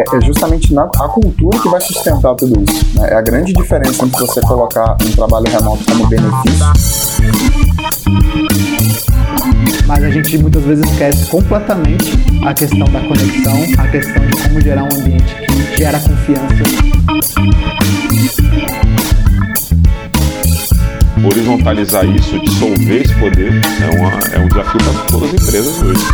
é, é justamente na, a cultura que vai sustentar tudo isso. Né? É a grande diferença entre você colocar um trabalho remoto como benefício. Mas a gente muitas vezes esquece completamente a questão da conexão, a questão de como gerar um ambiente que gera confiança. Horizontalizar isso, dissolver esse poder, é, uma, é um desafio para todas as empresas hoje.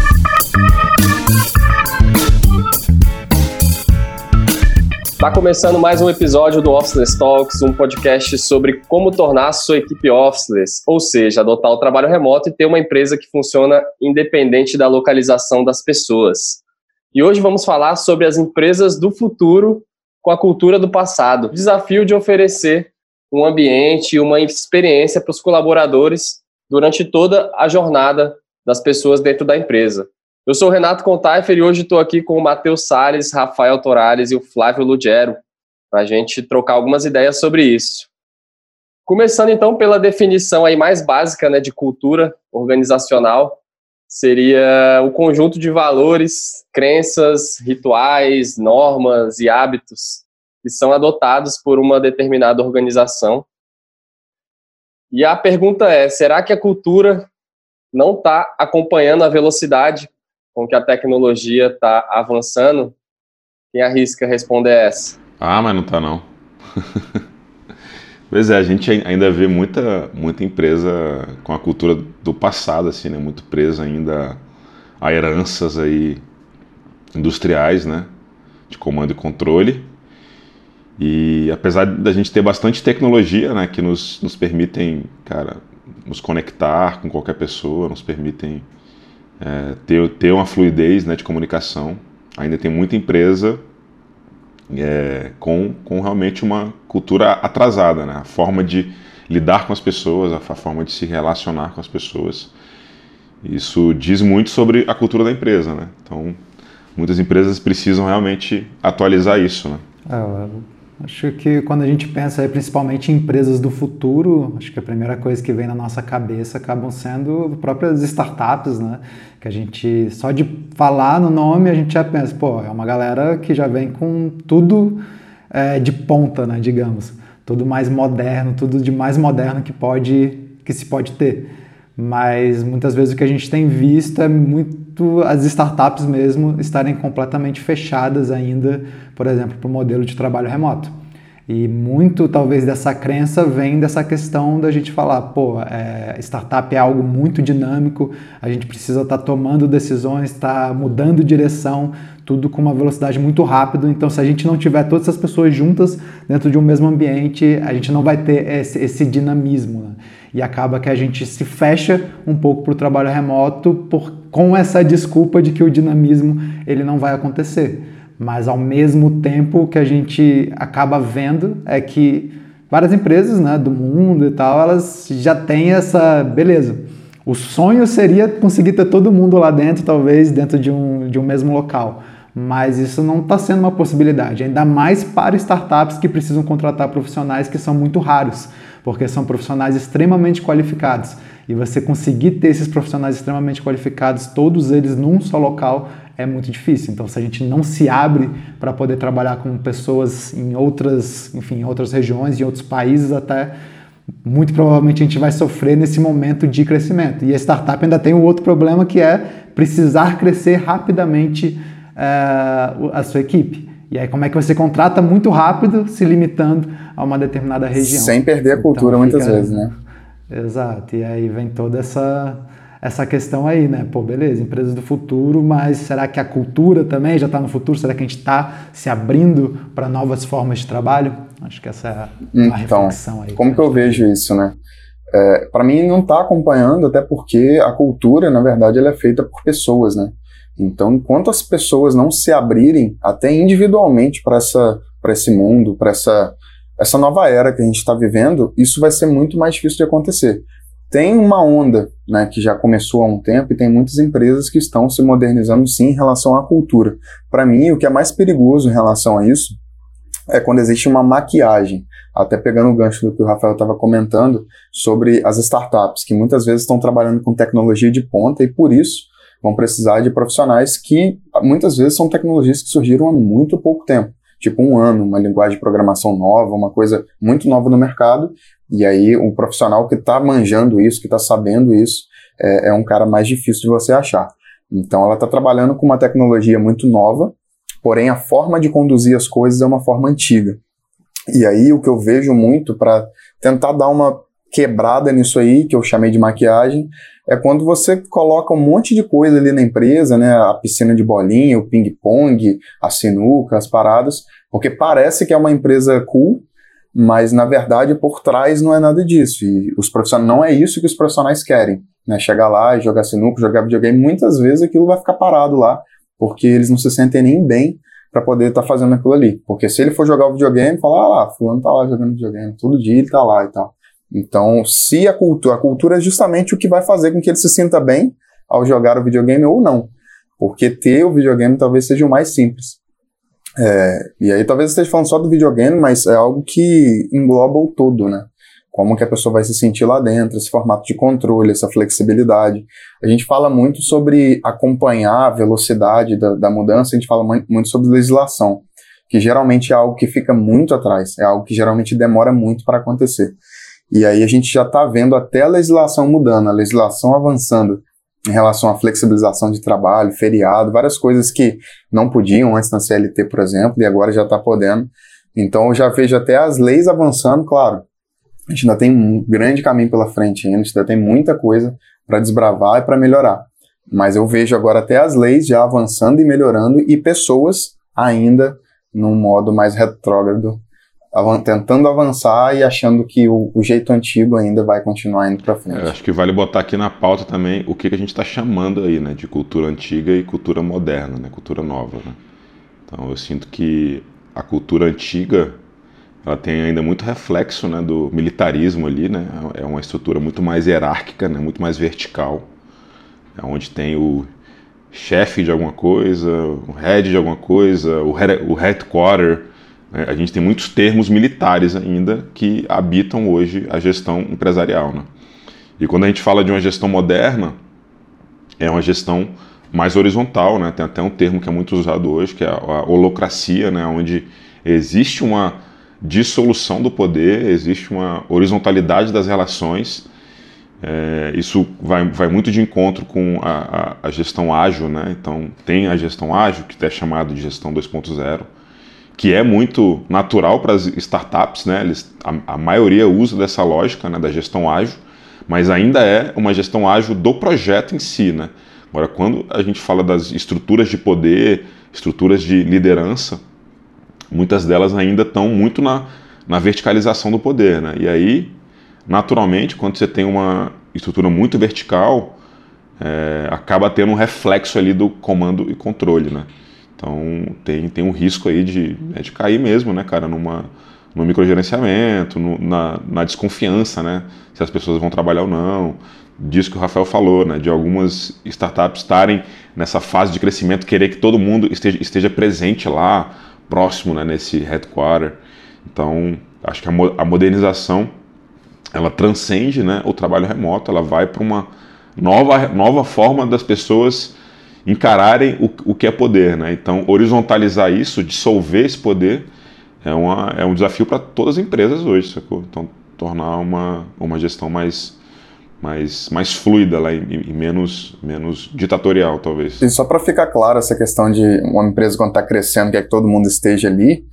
Está começando mais um episódio do Officeless Talks, um podcast sobre como tornar sua equipe officeless, ou seja, adotar o trabalho remoto e ter uma empresa que funciona independente da localização das pessoas. E hoje vamos falar sobre as empresas do futuro com a cultura do passado. O desafio de oferecer um ambiente e uma experiência para os colaboradores durante toda a jornada das pessoas dentro da empresa. Eu sou o Renato Contaifer e hoje estou aqui com o Matheus Salles, Rafael Torales e o Flávio Lugero para a gente trocar algumas ideias sobre isso. Começando então pela definição aí mais básica né, de cultura organizacional, seria o conjunto de valores, crenças, rituais, normas e hábitos que são adotados por uma determinada organização. E a pergunta é: será que a cultura não está acompanhando a velocidade com que a tecnologia está avançando, quem arrisca responder essa? Ah, mas não está não. pois é, a gente ainda vê muita, muita empresa com a cultura do passado, assim, né? Muito presa ainda a heranças aí industriais, né? De comando e controle. E apesar da gente ter bastante tecnologia, né? Que nos, nos permitem, cara, nos conectar com qualquer pessoa, nos permitem é, ter, ter uma fluidez né, de comunicação. Ainda tem muita empresa é, com, com realmente uma cultura atrasada, né? a forma de lidar com as pessoas, a, a forma de se relacionar com as pessoas. Isso diz muito sobre a cultura da empresa. Né? Então, muitas empresas precisam realmente atualizar isso. Né? É, Acho que quando a gente pensa principalmente em empresas do futuro, acho que a primeira coisa que vem na nossa cabeça acabam sendo próprias startups, né? Que a gente, só de falar no nome, a gente já pensa, pô, é uma galera que já vem com tudo é, de ponta, né? Digamos. Tudo mais moderno, tudo de mais moderno que, pode, que se pode ter. Mas muitas vezes o que a gente tem visto é muito as startups mesmo estarem completamente fechadas ainda, por exemplo, para o modelo de trabalho remoto. E muito, talvez, dessa crença vem dessa questão da gente falar, pô, é, startup é algo muito dinâmico, a gente precisa estar tá tomando decisões, estar tá mudando direção, tudo com uma velocidade muito rápida. Então, se a gente não tiver todas essas pessoas juntas dentro de um mesmo ambiente, a gente não vai ter esse, esse dinamismo. Né? E acaba que a gente se fecha um pouco para o trabalho remoto por, com essa desculpa de que o dinamismo ele não vai acontecer. Mas ao mesmo tempo o que a gente acaba vendo é que várias empresas né, do mundo e tal, elas já têm essa beleza. O sonho seria conseguir ter todo mundo lá dentro, talvez dentro de um, de um mesmo local. Mas isso não está sendo uma possibilidade, ainda mais para startups que precisam contratar profissionais que são muito raros, porque são profissionais extremamente qualificados. E você conseguir ter esses profissionais extremamente qualificados, todos eles num só local, é muito difícil. Então, se a gente não se abre para poder trabalhar com pessoas em outras, enfim, em outras regiões, em outros países até, muito provavelmente a gente vai sofrer nesse momento de crescimento. E a startup ainda tem o um outro problema que é precisar crescer rapidamente uh, a sua equipe. E aí, como é que você contrata muito rápido, se limitando a uma determinada região? Sem perder a cultura, então, muitas vezes, né? Exato. E aí vem toda essa essa questão aí, né? Pô, beleza, empresas do futuro, mas será que a cultura também já está no futuro? Será que a gente está se abrindo para novas formas de trabalho? Acho que essa é uma então, reflexão aí. Como que eu vejo isso, né? É, para mim não está acompanhando, até porque a cultura, na verdade, ela é feita por pessoas, né? Então, enquanto as pessoas não se abrirem, até individualmente, para esse mundo, para essa, essa nova era que a gente está vivendo, isso vai ser muito mais difícil de acontecer. Tem uma onda né, que já começou há um tempo e tem muitas empresas que estão se modernizando sim em relação à cultura. Para mim, o que é mais perigoso em relação a isso é quando existe uma maquiagem. Até pegando o gancho do que o Rafael estava comentando sobre as startups, que muitas vezes estão trabalhando com tecnologia de ponta e por isso vão precisar de profissionais que muitas vezes são tecnologias que surgiram há muito pouco tempo tipo um ano, uma linguagem de programação nova, uma coisa muito nova no mercado, e aí um profissional que está manjando isso, que está sabendo isso, é, é, um cara mais difícil de você achar. Então ela está trabalhando com uma tecnologia muito nova, porém a forma de conduzir as coisas é uma forma antiga. E aí o que eu vejo muito para tentar dar uma quebrada nisso aí, que eu chamei de maquiagem, é quando você coloca um monte de coisa ali na empresa, né? A piscina de bolinha, o ping-pong, a sinuca, as paradas, porque parece que é uma empresa cool, mas na verdade por trás não é nada disso. E os profissionais não é isso que os profissionais querem, né? Chegar lá e jogar sinuca, jogar videogame, muitas vezes aquilo vai ficar parado lá, porque eles não se sentem nem bem para poder estar tá fazendo aquilo ali. Porque se ele for jogar o videogame, falar, ah lá, fulano tá lá jogando videogame, todo dia ele tá lá e tal. Então, se a cultura, a cultura é justamente o que vai fazer com que ele se sinta bem ao jogar o videogame ou não. Porque ter o videogame talvez seja o mais simples. É, e aí talvez esteja falando só do videogame, mas é algo que engloba o todo, né? Como que a pessoa vai se sentir lá dentro, esse formato de controle, essa flexibilidade. A gente fala muito sobre acompanhar a velocidade da, da mudança, a gente fala muito sobre legislação, que geralmente é algo que fica muito atrás, é algo que geralmente demora muito para acontecer. E aí a gente já está vendo até a legislação mudando, a legislação avançando em relação à flexibilização de trabalho, feriado, várias coisas que não podiam antes na CLT, por exemplo, e agora já está podendo. Então eu já vejo até as leis avançando, claro. A gente ainda tem um grande caminho pela frente ainda, a gente ainda tem muita coisa para desbravar e para melhorar. Mas eu vejo agora até as leis já avançando e melhorando e pessoas ainda num modo mais retrógrado tentando avançar e achando que o, o, jeito antigo ainda vai continuar indo para frente. Eu acho que vale botar aqui na pauta também o que, que a gente está chamando aí, né, de cultura antiga e cultura moderna, né, cultura nova. Né? Então eu sinto que a cultura antiga ela tem ainda muito reflexo né, do militarismo ali, né? É uma estrutura muito mais hierárquica, né, muito mais vertical, é onde tem o chefe de alguma coisa, o head de alguma coisa, o, head, o headquarter? A gente tem muitos termos militares ainda que habitam hoje a gestão empresarial. Né? E quando a gente fala de uma gestão moderna, é uma gestão mais horizontal, né? tem até um termo que é muito usado hoje, que é a holocracia, né? onde existe uma dissolução do poder, existe uma horizontalidade das relações. É, isso vai, vai muito de encontro com a, a, a, gestão ágil, né? Então, tem a gestão ágil, que é chamado de gestão 2.0, que é muito natural para as startups, né? Eles, a, a, maioria usa dessa lógica né, da gestão ágil, mas ainda é uma gestão ágil do projeto em si, né? Agora, quando a gente fala das estruturas de poder, estruturas de liderança, muitas delas ainda estão muito na, na verticalização do poder, né? E aí, naturalmente, quando você tem uma estrutura muito vertical, é, acaba tendo um reflexo ali do comando e controle, né? Então tem, tem um risco aí de, é de cair mesmo, né, cara, numa, no microgerenciamento, no, na, na desconfiança, né, se as pessoas vão trabalhar ou não. Disso que o Rafael falou, né, de algumas startups estarem nessa fase de crescimento, querer que todo mundo esteja, esteja presente lá, próximo, né, nesse headquarter. Então, acho que a, a modernização ela transcende, né, o trabalho remoto, ela vai para uma nova, nova forma das pessoas encararem o, o que é poder. Né? Então, horizontalizar isso, dissolver esse poder, é, uma, é um desafio para todas as empresas hoje, sacou? Então, tornar uma, uma gestão mais, mais, mais fluida lá e, e menos, menos ditatorial, talvez. E só para ficar claro essa questão de uma empresa quando está crescendo, quer que todo mundo esteja ali,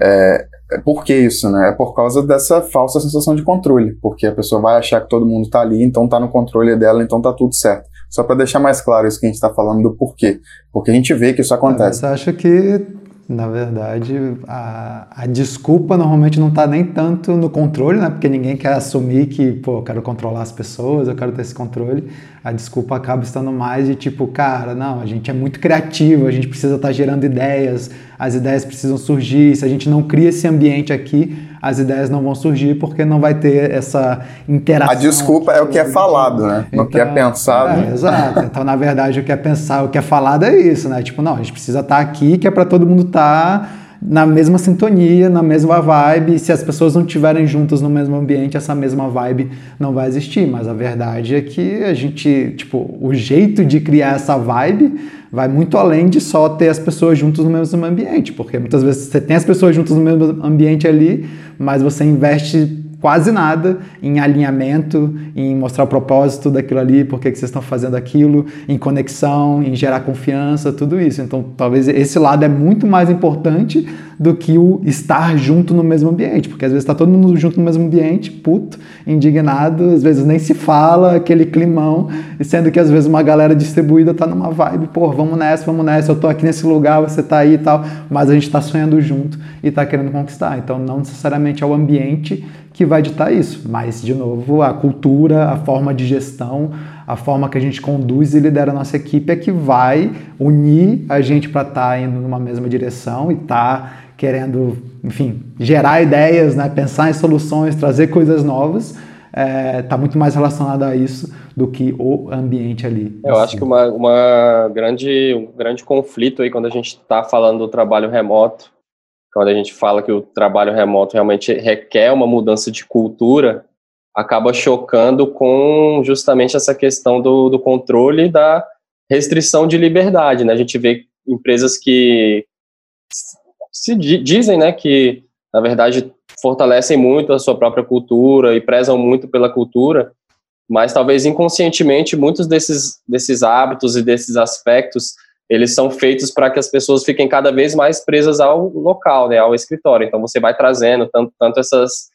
é, é, por que isso, né? É por causa dessa falsa sensação de controle, porque a pessoa vai achar que todo mundo está ali, então está no controle dela, então está tudo certo. Só para deixar mais claro isso que a gente está falando do porquê. Porque a gente vê que isso acontece. Você acha que, na verdade, a, a desculpa normalmente não está nem tanto no controle, né? Porque ninguém quer assumir que, pô, eu quero controlar as pessoas, eu quero ter esse controle. A desculpa acaba estando mais de tipo, cara, não, a gente é muito criativo, a gente precisa estar tá gerando ideias, as ideias precisam surgir. Se a gente não cria esse ambiente aqui, as ideias não vão surgir porque não vai ter essa interação. A desculpa é o que é falado, né? Então, o que é então, pensado. É, exato. Então, na verdade, o que é pensar, o que é falado é isso, né? Tipo, não, a gente precisa estar aqui, que é para todo mundo estar na mesma sintonia, na mesma vibe. E se as pessoas não estiverem juntas no mesmo ambiente, essa mesma vibe não vai existir. Mas a verdade é que a gente, tipo, o jeito de criar essa vibe vai muito além de só ter as pessoas juntas no mesmo ambiente, porque muitas vezes você tem as pessoas juntas no mesmo ambiente ali, mas você investe quase nada em alinhamento, em mostrar o propósito daquilo ali, por que vocês estão fazendo aquilo, em conexão, em gerar confiança, tudo isso. Então, talvez esse lado é muito mais importante do que o estar junto no mesmo ambiente, porque às vezes está todo mundo junto no mesmo ambiente, puto, indignado, às vezes nem se fala, aquele climão, sendo que às vezes uma galera distribuída está numa vibe, pô, vamos nessa, vamos nessa, eu tô aqui nesse lugar, você tá aí e tal, mas a gente está sonhando junto e está querendo conquistar. Então, não necessariamente é o ambiente que vai ditar isso. Mas, de novo, a cultura, a forma de gestão, a forma que a gente conduz e lidera a nossa equipe é que vai unir a gente para estar tá indo numa mesma direção e estar tá querendo, enfim, gerar ideias, né? pensar em soluções, trazer coisas novas. Está é, tá muito mais relacionado a isso do que o ambiente ali. Eu assim. acho que uma, uma grande, um grande conflito aí quando a gente está falando do trabalho remoto quando a gente fala que o trabalho remoto realmente requer uma mudança de cultura, acaba chocando com justamente essa questão do, do controle da restrição de liberdade. Né? A gente vê empresas que se dizem né, que, na verdade, fortalecem muito a sua própria cultura e prezam muito pela cultura, mas talvez inconscientemente muitos desses, desses hábitos e desses aspectos eles são feitos para que as pessoas fiquem cada vez mais presas ao local, né, ao escritório. Então você vai trazendo tanto, tanto essas,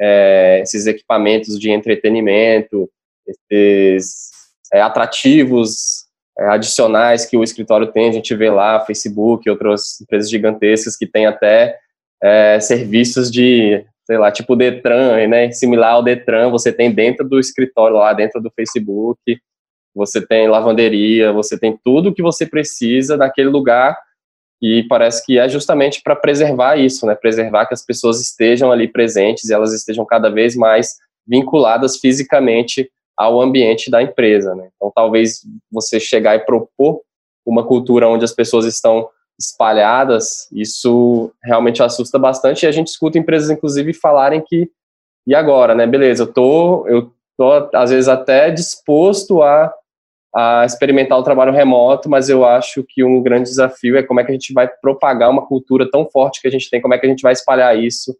é, esses equipamentos de entretenimento, esses é, atrativos é, adicionais que o escritório tem. A gente vê lá Facebook, outras empresas gigantescas que têm até é, serviços de, sei lá, tipo Detran, né, similar ao Detran. Você tem dentro do escritório lá, dentro do Facebook você tem lavanderia, você tem tudo que você precisa naquele lugar e parece que é justamente para preservar isso, né? Preservar que as pessoas estejam ali presentes e elas estejam cada vez mais vinculadas fisicamente ao ambiente da empresa, né? Então, talvez você chegar e propor uma cultura onde as pessoas estão espalhadas, isso realmente assusta bastante e a gente escuta empresas inclusive falarem que e agora, né? Beleza, eu tô eu tô às vezes até disposto a a experimentar o trabalho remoto, mas eu acho que um grande desafio é como é que a gente vai propagar uma cultura tão forte que a gente tem, como é que a gente vai espalhar isso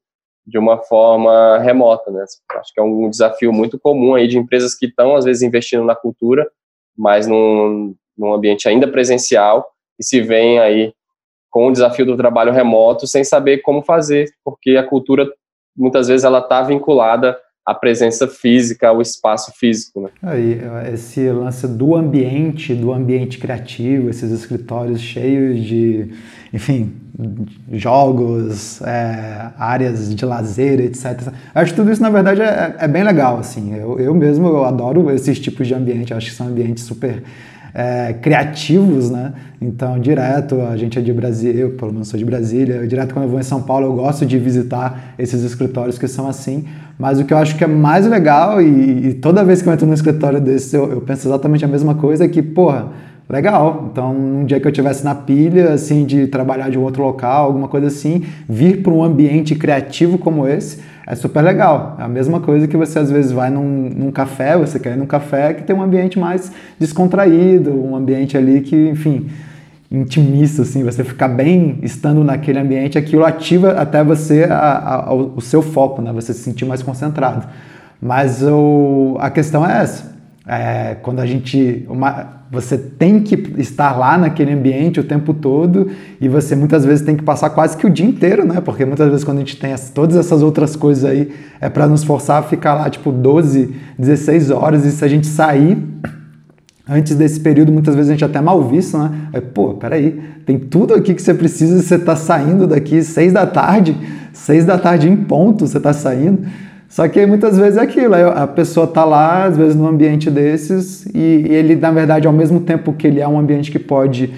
de uma forma remota, né? Acho que é um desafio muito comum aí de empresas que estão às vezes investindo na cultura, mas num, num ambiente ainda presencial e se vem aí com o desafio do trabalho remoto sem saber como fazer, porque a cultura muitas vezes ela está vinculada a presença física, o espaço físico. Né? Aí, esse lance do ambiente, do ambiente criativo, esses escritórios cheios de, enfim, jogos, é, áreas de lazer, etc. Acho que tudo isso, na verdade, é, é bem legal, assim. Eu, eu mesmo eu adoro esses tipos de ambiente, acho que são ambientes super é, criativos, né? Então, direto, a gente é de Brasília, eu pelo menos sou de Brasília, direto quando eu vou em São Paulo eu gosto de visitar esses escritórios que são assim, mas o que eu acho que é mais legal, e, e toda vez que eu entro num escritório desse eu, eu penso exatamente a mesma coisa, é que, porra, legal. Então, um dia que eu estivesse na pilha, assim, de trabalhar de um outro local, alguma coisa assim, vir para um ambiente criativo como esse, é super legal. É a mesma coisa que você às vezes vai num, num, café, você quer ir num café que tem um ambiente mais descontraído, um ambiente ali que, enfim, intimista, assim, você ficar bem estando naquele ambiente, aquilo ativa até você a, a, o seu foco, né? Você se sentir mais concentrado. Mas o, a questão é essa. É, quando a gente. Uma, você tem que estar lá naquele ambiente o tempo todo e você muitas vezes tem que passar quase que o dia inteiro, né? Porque muitas vezes quando a gente tem as, todas essas outras coisas aí, é para nos forçar a ficar lá tipo 12, 16 horas e se a gente sair antes desse período, muitas vezes a gente até mal visto, né? É, pô, peraí, tem tudo aqui que você precisa e você está saindo daqui seis da tarde, seis da tarde em ponto você está saindo. Só que muitas vezes é aquilo, a pessoa está lá, às vezes num ambiente desses, e ele, na verdade, ao mesmo tempo que ele é um ambiente que pode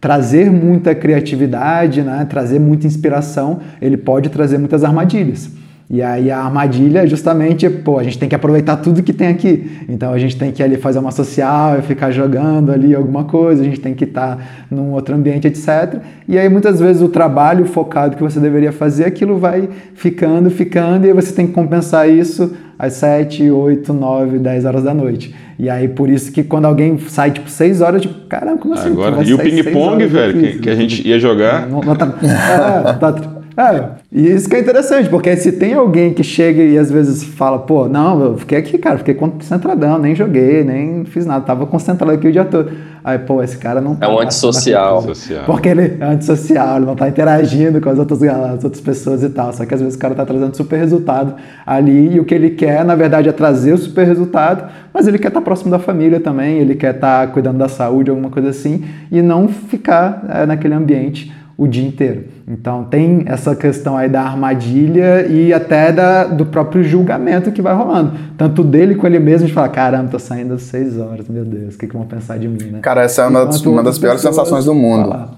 trazer muita criatividade, né, trazer muita inspiração, ele pode trazer muitas armadilhas. E aí a armadilha é justamente, pô, a gente tem que aproveitar tudo que tem aqui. Então a gente tem que ali fazer uma social e ficar jogando ali alguma coisa, a gente tem que estar tá num outro ambiente, etc. E aí muitas vezes o trabalho focado que você deveria fazer, aquilo vai ficando, ficando, e aí você tem que compensar isso às 7, 8, 9, 10 horas da noite. E aí, por isso que quando alguém sai, tipo, 6 horas, tipo, caramba, como assim? Agora, e o ping-pong, velho, que, que, a gente ia jogar? Não, não tá, é, tá, é, e isso que é interessante, porque se tem alguém que chega e às vezes fala, pô, não, eu fiquei aqui, cara, fiquei concentradão, nem joguei, nem fiz nada, tava concentrado aqui o dia todo. Aí, pô, esse cara não tá. É um antissocial. Porque ele é antissocial, ele não tá interagindo com as outras, as outras pessoas e tal. Só que às vezes o cara tá trazendo super resultado ali e o que ele quer, na verdade, é trazer o super resultado, mas ele quer estar tá próximo da família também, ele quer estar tá cuidando da saúde, alguma coisa assim, e não ficar é, naquele ambiente o dia inteiro. Então tem essa questão aí da armadilha e até da, do próprio julgamento que vai rolando. Tanto dele com ele mesmo de falar, caramba, tô saindo às seis horas, meu Deus, o que, que vão pensar de mim, né? Cara, essa é uma, das, uma das piores sensações do mundo. Falar.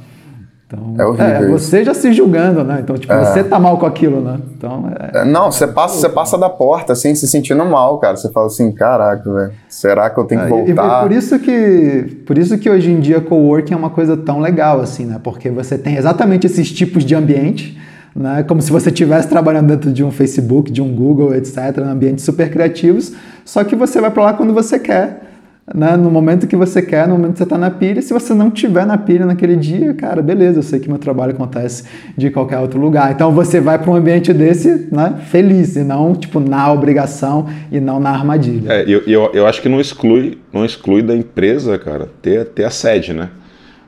Então, é horrível. É, você já se julgando, né? Então, tipo, é. você tá mal com aquilo, né? Então, é... é não, você passa, você passa da porta, assim, se sentindo mal, cara. Você fala assim, caraca, velho, será que eu tenho que voltar? E, e por isso que, por isso que hoje em dia coworking é uma coisa tão legal, assim, né? Porque você tem exatamente esses tipos de ambiente, né? Como se você estivesse trabalhando dentro de um Facebook, de um Google, etc., ambientes super criativos, só que você vai para lá quando você quer né, no momento que você quer, no momento que você está na pilha. Se você não tiver na pilha naquele dia, cara, beleza, eu sei que meu trabalho acontece de qualquer outro lugar. Então você vai para um ambiente desse né, feliz, e não tipo na obrigação e não na armadilha. É, eu, eu, eu acho que não exclui, não exclui da empresa, cara, ter, ter a sede, né?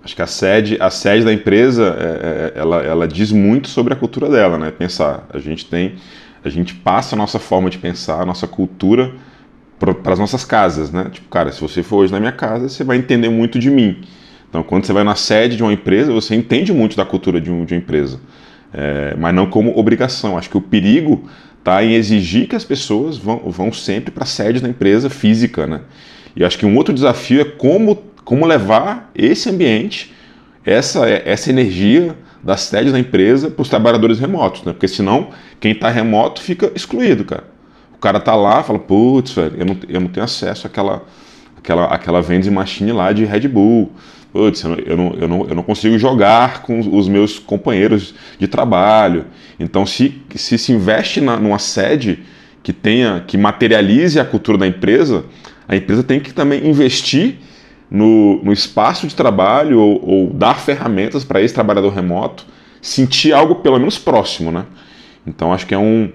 Acho que a sede, a sede da empresa, é, é, ela, ela diz muito sobre a cultura dela, né? Pensar, a gente tem, a gente passa a nossa forma de pensar, a nossa cultura para as nossas casas, né? Tipo, cara, se você for hoje na minha casa, você vai entender muito de mim. Então, quando você vai na sede de uma empresa, você entende muito da cultura de, um, de uma empresa, é, mas não como obrigação. Acho que o perigo está em exigir que as pessoas vão, vão sempre para a sede da empresa física, né? E acho que um outro desafio é como, como levar esse ambiente, essa, essa energia da sede da empresa para os trabalhadores remotos, né? Porque senão quem está remoto fica excluído, cara cara tá lá fala, putz, velho, eu não, eu não tenho acesso àquela, àquela, àquela vending machine lá de Red Bull. Putz, eu não, eu, não, eu, não, eu não consigo jogar com os meus companheiros de trabalho. Então, se se, se investe na, numa sede que tenha, que materialize a cultura da empresa, a empresa tem que também investir no, no espaço de trabalho ou, ou dar ferramentas para esse trabalhador remoto sentir algo pelo menos próximo, né? Então acho que é um,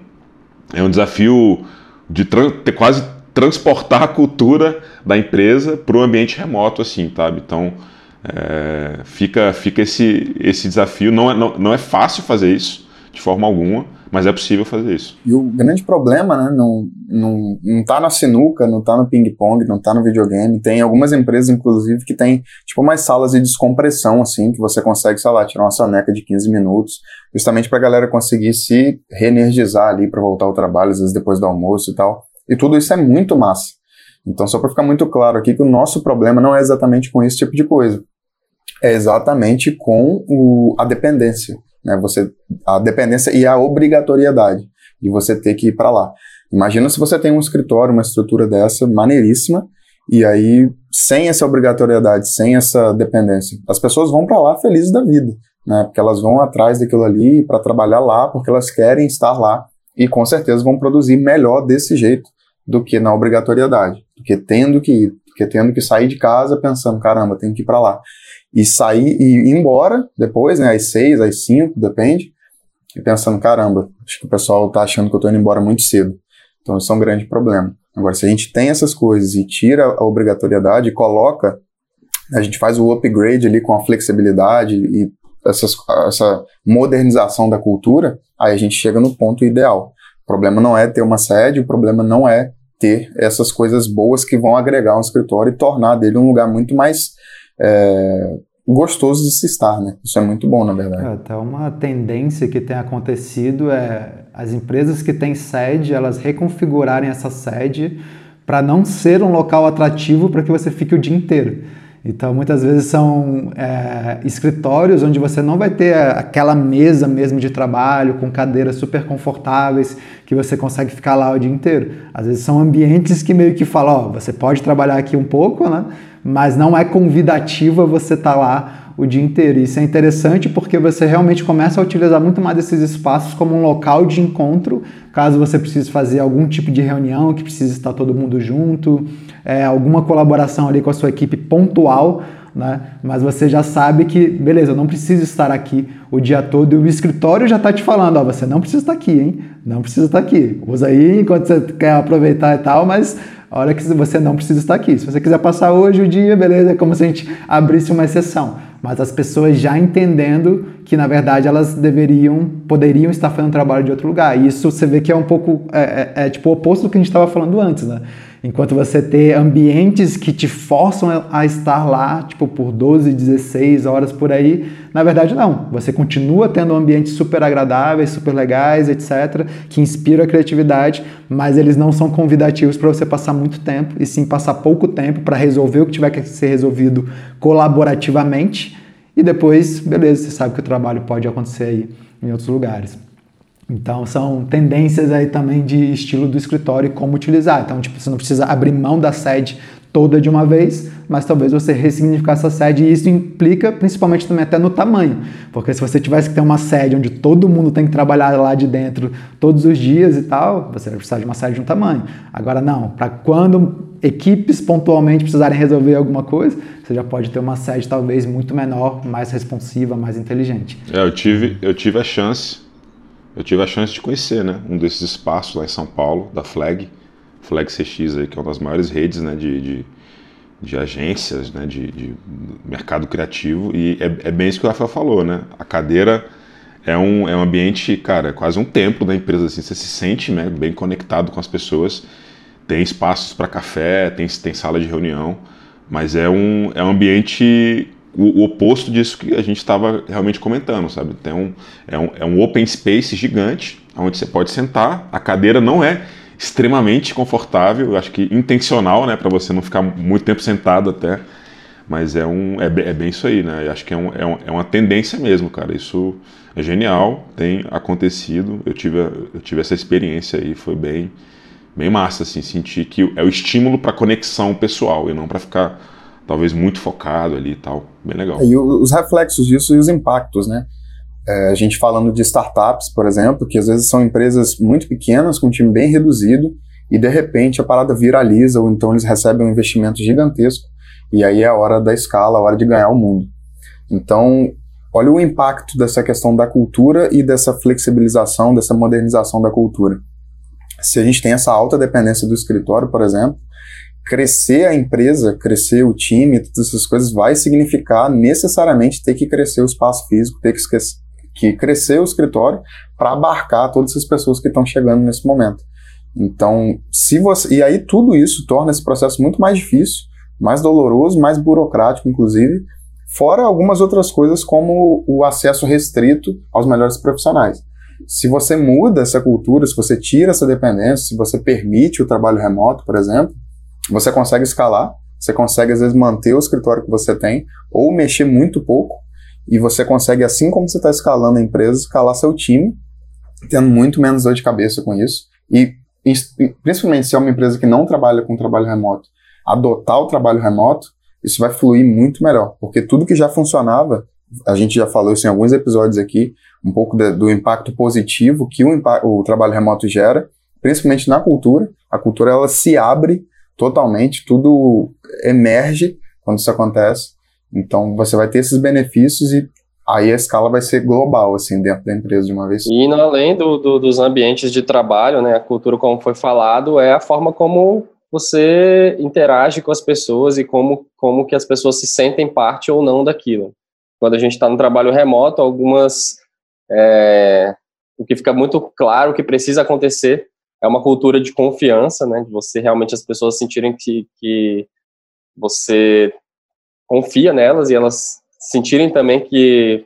é um desafio de ter quase transportar a cultura da empresa para o ambiente remoto, assim, sabe? Então, é, fica, fica esse, esse desafio. Não é, não, não é fácil fazer isso, de forma alguma, mas é possível fazer isso. E o grande problema, né, não, não, não tá na sinuca, não tá no ping-pong, não tá no videogame. Tem algumas empresas, inclusive, que tem, tipo, mais salas de descompressão, assim, que você consegue, sei lá, tirar uma soneca de 15 minutos, justamente pra galera conseguir se reenergizar ali para voltar ao trabalho, às vezes depois do almoço e tal. E tudo isso é muito massa. Então, só para ficar muito claro aqui que o nosso problema não é exatamente com esse tipo de coisa. É exatamente com o, a dependência. Né? Você, a dependência e a obrigatoriedade de você ter que ir para lá. Imagina se você tem um escritório, uma estrutura dessa maneiríssima, e aí, sem essa obrigatoriedade, sem essa dependência, as pessoas vão para lá felizes da vida, né? Porque elas vão atrás daquilo ali para trabalhar lá, porque elas querem estar lá e com certeza vão produzir melhor desse jeito do que na obrigatoriedade, do que tendo que ir, do que tendo que sair de casa pensando, caramba, tenho que ir para lá e sair e ir embora depois, né, às seis, às cinco, depende, e pensando, caramba, acho que o pessoal tá achando que eu tô indo embora muito cedo. Então isso é um grande problema. Agora, se a gente tem essas coisas e tira a obrigatoriedade e coloca, a gente faz o upgrade ali com a flexibilidade e essas, essa modernização da cultura, aí a gente chega no ponto ideal. O problema não é ter uma sede, o problema não é ter essas coisas boas que vão agregar um escritório e tornar dele um lugar muito mais é, gostoso de se estar, né? Isso é muito bom, na verdade. É, até uma tendência que tem acontecido é as empresas que têm sede, elas reconfigurarem essa sede para não ser um local atrativo para que você fique o dia inteiro. Então, muitas vezes são é, escritórios onde você não vai ter aquela mesa mesmo de trabalho com cadeiras super confortáveis que você consegue ficar lá o dia inteiro. Às vezes são ambientes que meio que falam, ó, você pode trabalhar aqui um pouco, né? Mas não é convidativa você estar tá lá o dia inteiro. Isso é interessante porque você realmente começa a utilizar muito mais esses espaços como um local de encontro, caso você precise fazer algum tipo de reunião que precise estar todo mundo junto é, alguma colaboração ali com a sua equipe pontual, né? Mas você já sabe que, beleza, eu não preciso estar aqui o dia todo e o escritório já está te falando, ó, você não precisa estar aqui, hein? Não precisa estar aqui. Usa aí enquanto você quer aproveitar e tal, mas olha que você não precisa estar aqui. Se você quiser passar hoje o dia, beleza, é como se a gente abrisse uma exceção. Mas as pessoas já entendendo que, na verdade, elas deveriam, poderiam estar fazendo trabalho de outro lugar. E isso você vê que é um pouco, é, é, é tipo o oposto do que a gente estava falando antes, né? Enquanto você ter ambientes que te forçam a estar lá, tipo, por 12, 16 horas por aí, na verdade não. Você continua tendo ambientes super agradáveis, super legais, etc., que inspiram a criatividade, mas eles não são convidativos para você passar muito tempo, e sim passar pouco tempo para resolver o que tiver que ser resolvido colaborativamente, e depois, beleza, você sabe que o trabalho pode acontecer aí em outros lugares. Então são tendências aí também de estilo do escritório e como utilizar. Então, tipo, você não precisa abrir mão da sede toda de uma vez, mas talvez você ressignificar essa sede e isso implica principalmente também até no tamanho, porque se você tivesse que ter uma sede onde todo mundo tem que trabalhar lá de dentro todos os dias e tal, você vai precisar de uma sede de um tamanho. Agora não, para quando equipes pontualmente precisarem resolver alguma coisa, você já pode ter uma sede talvez muito menor, mais responsiva, mais inteligente. É, eu tive, eu tive a chance eu tive a chance de conhecer né, um desses espaços lá em São Paulo, da Flag, Flag CX, aí, que é uma das maiores redes né, de, de, de agências né, de, de, mercado criativo. E é, é, bem isso que o Rafael falou, né? A cadeira é um, é um ambiente, cara, é quase um templo da empresa. Assim, você se sente né, bem conectado com as pessoas. Tem espaços para café, tem, tem sala de reunião, mas é um, é um ambiente o, o, oposto disso que a gente estava realmente comentando, sabe? Um, é, um, é um open space gigante, onde você pode sentar, a cadeira não é extremamente confortável, acho que intencional, né, para você não ficar muito tempo sentado até, mas é, um, é, é bem isso aí, né? Eu acho que é, um, é, um, é uma tendência mesmo, cara. Isso é genial, tem acontecido, eu tive, eu tive essa experiência aí, foi bem, bem massa, assim, sentir que é o estímulo para conexão pessoal e não para ficar talvez muito focado ali e tal. Bem legal. E os reflexos disso e os impactos, né? É, a gente falando de startups, por exemplo, que às vezes são empresas muito pequenas, com um time bem reduzido, e de repente a parada viraliza, ou então eles recebem um investimento gigantesco, e aí é a hora da escala, a hora de ganhar o mundo. Então, olha o impacto dessa questão da cultura e dessa flexibilização, dessa modernização da cultura. Se a gente tem essa alta dependência do escritório, por exemplo, crescer a empresa, crescer o time, todas essas coisas, vai significar necessariamente ter que crescer o espaço físico, ter que, que crescer o escritório para abarcar todas essas pessoas que estão chegando nesse momento. Então, se você. E aí tudo isso torna esse processo muito mais difícil, mais doloroso, mais burocrático, inclusive, fora algumas outras coisas como o acesso restrito aos melhores profissionais. Se você muda essa cultura, se você tira essa dependência, se você permite o trabalho remoto, por exemplo, você consegue escalar, você consegue às vezes manter o escritório que você tem, ou mexer muito pouco, e você consegue, assim como você está escalando a empresa, escalar seu time, tendo muito menos dor de cabeça com isso. E principalmente se é uma empresa que não trabalha com trabalho remoto, adotar o trabalho remoto, isso vai fluir muito melhor, porque tudo que já funcionava, a gente já falou isso em alguns episódios aqui, um pouco de, do impacto positivo que o, o trabalho remoto gera, principalmente na cultura. A cultura ela se abre totalmente, tudo emerge quando isso acontece. Então você vai ter esses benefícios e aí a escala vai ser global, assim, dentro da empresa de uma vez. E além do, do, dos ambientes de trabalho, né, a cultura, como foi falado, é a forma como você interage com as pessoas e como, como que as pessoas se sentem parte ou não daquilo. Quando a gente está no trabalho remoto, algumas... É, o que fica muito claro que precisa acontecer é uma cultura de confiança, né? De você realmente as pessoas sentirem que, que você confia nelas e elas sentirem também que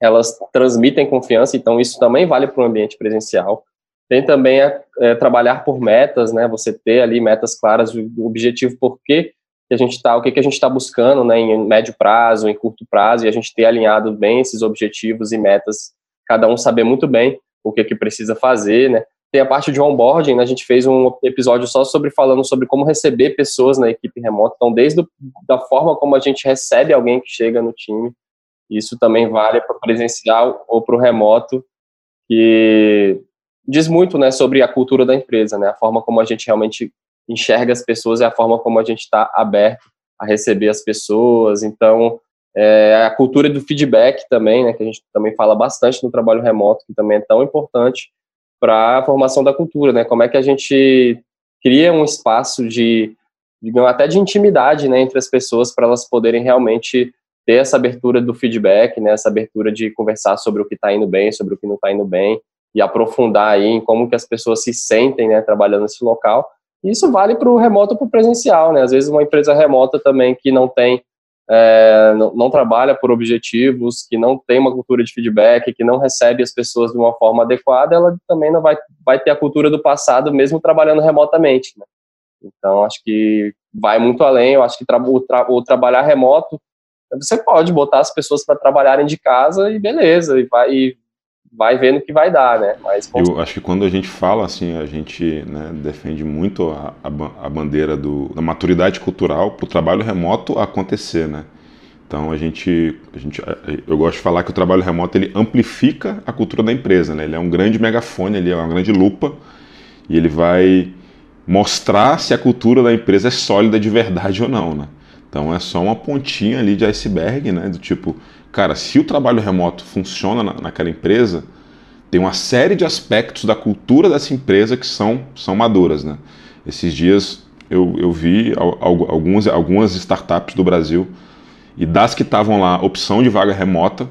elas transmitem confiança. Então isso também vale para o ambiente presencial. Tem também a, é, trabalhar por metas, né? Você ter ali metas claras do objetivo por que a gente está, o que, que a gente está buscando, né, em médio prazo, em curto prazo, e a gente ter alinhado bem esses objetivos e metas, cada um saber muito bem o que, que precisa fazer, né. Tem a parte de onboarding, né, a gente fez um episódio só sobre falando sobre como receber pessoas na equipe remota, então desde do, da forma como a gente recebe alguém que chega no time, isso também vale para presencial ou para o remoto, que diz muito, né, sobre a cultura da empresa, né, a forma como a gente realmente enxerga as pessoas e a forma como a gente está aberto a receber as pessoas. Então, é, a cultura do feedback também, né, que a gente também fala bastante no trabalho remoto, que também é tão importante para a formação da cultura, né? Como é que a gente cria um espaço de, digamos, até de intimidade, né, entre as pessoas para elas poderem realmente ter essa abertura do feedback, né, essa abertura de conversar sobre o que está indo bem, sobre o que não está indo bem e aprofundar aí em como que as pessoas se sentem, né, trabalhando nesse local. E isso vale para o remoto para o presencial, né? Às vezes uma empresa remota também que não tem, é, não, não, trabalha por objetivos, que não tem uma cultura de feedback, que não recebe as pessoas de uma forma adequada, ela também não vai, vai ter a cultura do passado mesmo trabalhando remotamente, né? Então, acho que vai muito além. Eu acho que tra o, tra o trabalhar remoto você pode botar as pessoas para trabalharem de casa e beleza, e vai, e vai vendo que vai dar, né? Mas, Eu acho que quando a gente fala assim, a gente né, defende muito a, a, a bandeira do, da maturidade cultural para o trabalho remoto acontecer, né? Então a gente, a gente, eu gosto de falar que o trabalho remoto ele amplifica a cultura da empresa, né? Ele é um grande megafone, ele é uma grande lupa e ele vai mostrar se a cultura da empresa é sólida de verdade ou não, né? Então é só uma pontinha ali de iceberg, né? Do tipo, cara, se o trabalho remoto funciona na, naquela empresa, tem uma série de aspectos da cultura dessa empresa que são, são maduras, né? Esses dias eu, eu vi algumas, algumas startups do Brasil e das que estavam lá, opção de vaga remota,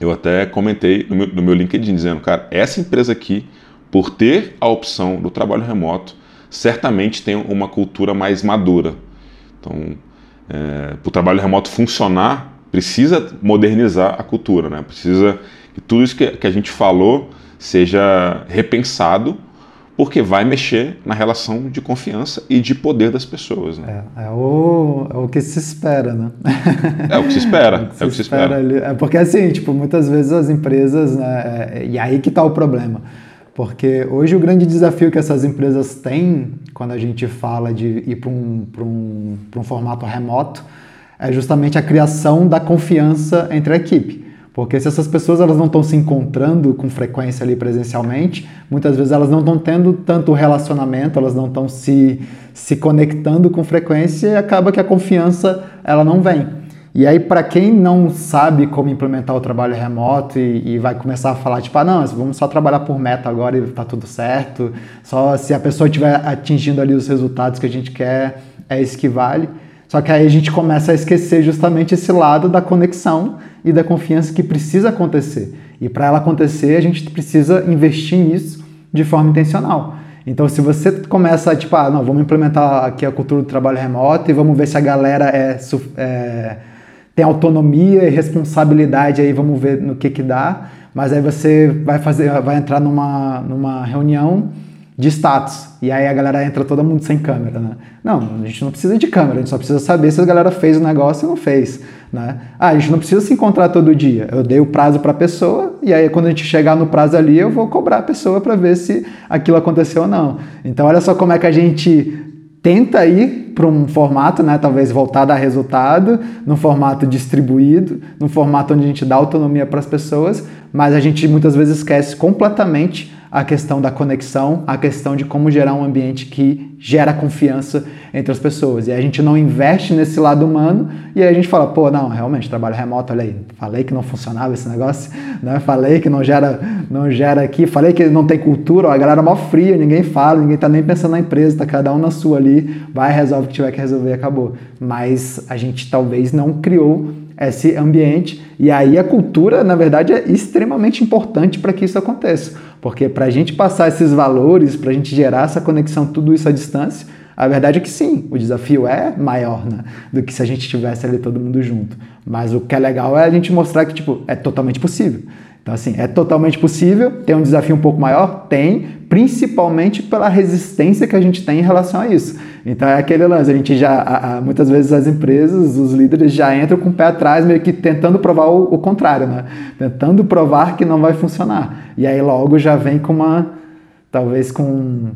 eu até comentei no meu, no meu LinkedIn dizendo, cara, essa empresa aqui, por ter a opção do trabalho remoto, certamente tem uma cultura mais madura. Então, é, para o trabalho remoto funcionar, precisa modernizar a cultura, né? Precisa que tudo isso que, que a gente falou seja repensado, porque vai mexer na relação de confiança e de poder das pessoas. Né? É, é, o, é o que se espera, né? É o que se espera. é o que se, é o que se espera. espera. É porque assim, tipo, muitas vezes as empresas, né, é, e aí que está o problema. Porque hoje o grande desafio que essas empresas têm quando a gente fala de ir para um, um, um formato remoto é justamente a criação da confiança entre a equipe. Porque se essas pessoas elas não estão se encontrando com frequência ali presencialmente, muitas vezes elas não estão tendo tanto relacionamento, elas não estão se, se conectando com frequência e acaba que a confiança ela não vem. E aí, para quem não sabe como implementar o trabalho remoto e, e, vai começar a falar, tipo, ah, não, vamos só trabalhar por meta agora e tá tudo certo, só se a pessoa estiver atingindo ali os resultados que a gente quer, é isso que vale. Só que aí a gente começa a esquecer justamente esse lado da conexão e da confiança que precisa acontecer. E para ela acontecer, a gente precisa investir nisso de forma intencional. Então, se você começa a, tipo, ah, não, vamos implementar aqui a cultura do trabalho remoto e vamos ver se a galera é, é tem autonomia e responsabilidade aí, vamos ver no que que dá. Mas aí você vai fazer, vai entrar numa, numa reunião de status. E aí a galera entra todo mundo sem câmera, né? Não, a gente não precisa de câmera, a gente só precisa saber se a galera fez o negócio ou não fez, né? Ah, a gente não precisa se encontrar todo dia. Eu dei o prazo para a pessoa e aí quando a gente chegar no prazo ali, eu vou cobrar a pessoa para ver se aquilo aconteceu ou não. Então olha só como é que a gente tenta ir para um formato, né, talvez voltado a resultado, num formato distribuído, num formato onde a gente dá autonomia para as pessoas, mas a gente muitas vezes esquece completamente a questão da conexão, a questão de como gerar um ambiente que gera confiança entre as pessoas. E a gente não investe nesse lado humano e aí a gente fala, pô, não, realmente, trabalho remoto, olha aí, falei que não funcionava esse negócio, né? falei que não gera, não gera aqui, falei que não tem cultura, ó, a galera é mó fria, ninguém fala, ninguém tá nem pensando na empresa, tá cada um na sua ali, vai, resolve o que tiver que resolver acabou. Mas a gente talvez não criou esse ambiente. E aí a cultura, na verdade, é extremamente importante para que isso aconteça. Porque para a gente passar esses valores, para a gente gerar essa conexão, tudo isso à distância, a verdade é que sim, o desafio é maior né, do que se a gente estivesse ali todo mundo junto. Mas o que é legal é a gente mostrar que tipo, é totalmente possível. Então, assim, é totalmente possível, tem um desafio um pouco maior? Tem, principalmente pela resistência que a gente tem em relação a isso. Então é aquele lance, a gente já, a, a, muitas vezes as empresas, os líderes já entram com o pé atrás, meio que tentando provar o, o, contrário, né? Tentando provar que não vai funcionar. E aí logo já vem com uma, talvez com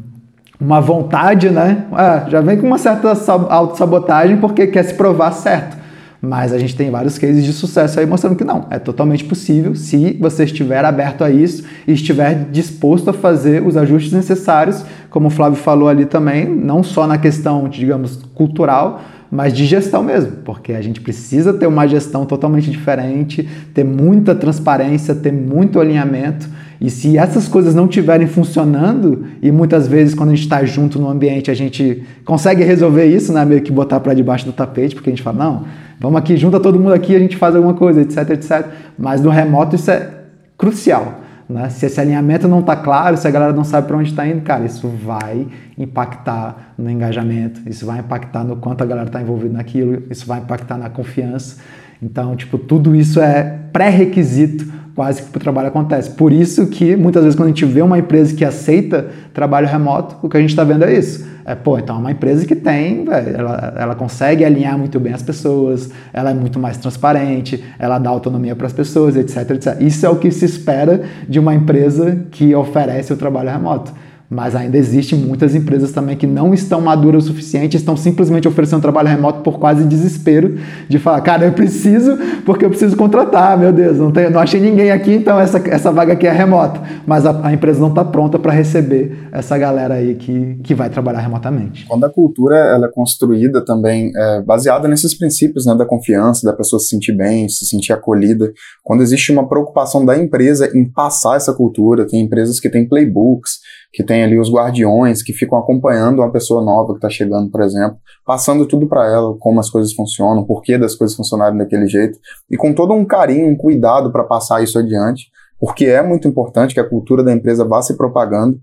uma vontade, né? Ah, já vem com uma certa autossabotagem porque quer se provar certo. Mas a gente tem vários cases de sucesso aí mostrando que não, é totalmente possível se você estiver aberto a isso e estiver disposto a fazer os ajustes necessários, como o Flávio falou ali também, não só na questão, digamos, cultural, mas de gestão mesmo, porque a gente precisa ter uma gestão totalmente diferente, ter muita transparência, ter muito alinhamento. E se essas coisas não estiverem funcionando, e muitas vezes quando a gente está junto no ambiente a gente consegue resolver isso, né? meio que botar para debaixo do tapete, porque a gente fala, não, vamos aqui, junta todo mundo aqui, a gente faz alguma coisa, etc, etc. Mas no remoto isso é crucial. Né? Se esse alinhamento não está claro, se a galera não sabe para onde está indo, cara, isso vai impactar no engajamento, isso vai impactar no quanto a galera está envolvida naquilo, isso vai impactar na confiança. Então, tipo, tudo isso é pré-requisito quase que o trabalho acontece. Por isso que muitas vezes quando a gente vê uma empresa que aceita trabalho remoto, o que a gente está vendo é isso. É, pô, então é uma empresa que tem, ela, ela consegue alinhar muito bem as pessoas, ela é muito mais transparente, ela dá autonomia para as pessoas, etc, etc. Isso é o que se espera de uma empresa que oferece o trabalho remoto. Mas ainda existem muitas empresas também que não estão maduras o suficiente, estão simplesmente oferecendo trabalho remoto por quase desespero de falar, cara, eu preciso porque eu preciso contratar, meu Deus, não, tem, não achei ninguém aqui, então essa, essa vaga aqui é remota. Mas a, a empresa não está pronta para receber essa galera aí que, que vai trabalhar remotamente. Quando a cultura ela é construída também é, baseada nesses princípios né, da confiança, da pessoa se sentir bem, se sentir acolhida, quando existe uma preocupação da empresa em passar essa cultura, tem empresas que têm playbooks, que tem ali os guardiões que ficam acompanhando uma pessoa nova que está chegando, por exemplo, passando tudo para ela, como as coisas funcionam, por que das coisas funcionarem daquele jeito, e com todo um carinho, um cuidado para passar isso adiante, porque é muito importante que a cultura da empresa vá se propagando,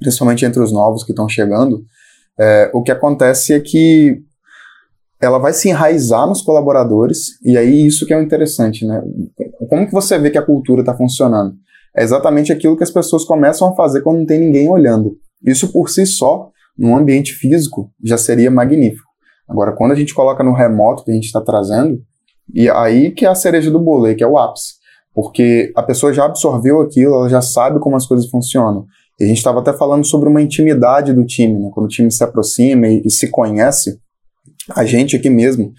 principalmente entre os novos que estão chegando. É, o que acontece é que ela vai se enraizar nos colaboradores, e aí isso que é o interessante, né? Como que você vê que a cultura está funcionando? É exatamente aquilo que as pessoas começam a fazer quando não tem ninguém olhando. Isso por si só, num ambiente físico, já seria magnífico. Agora, quando a gente coloca no remoto que a gente está trazendo, e aí que é a cereja do bolo, aí que é o ápice. Porque a pessoa já absorveu aquilo, ela já sabe como as coisas funcionam. E a gente estava até falando sobre uma intimidade do time, né? Quando o time se aproxima e, e se conhece, a gente aqui mesmo,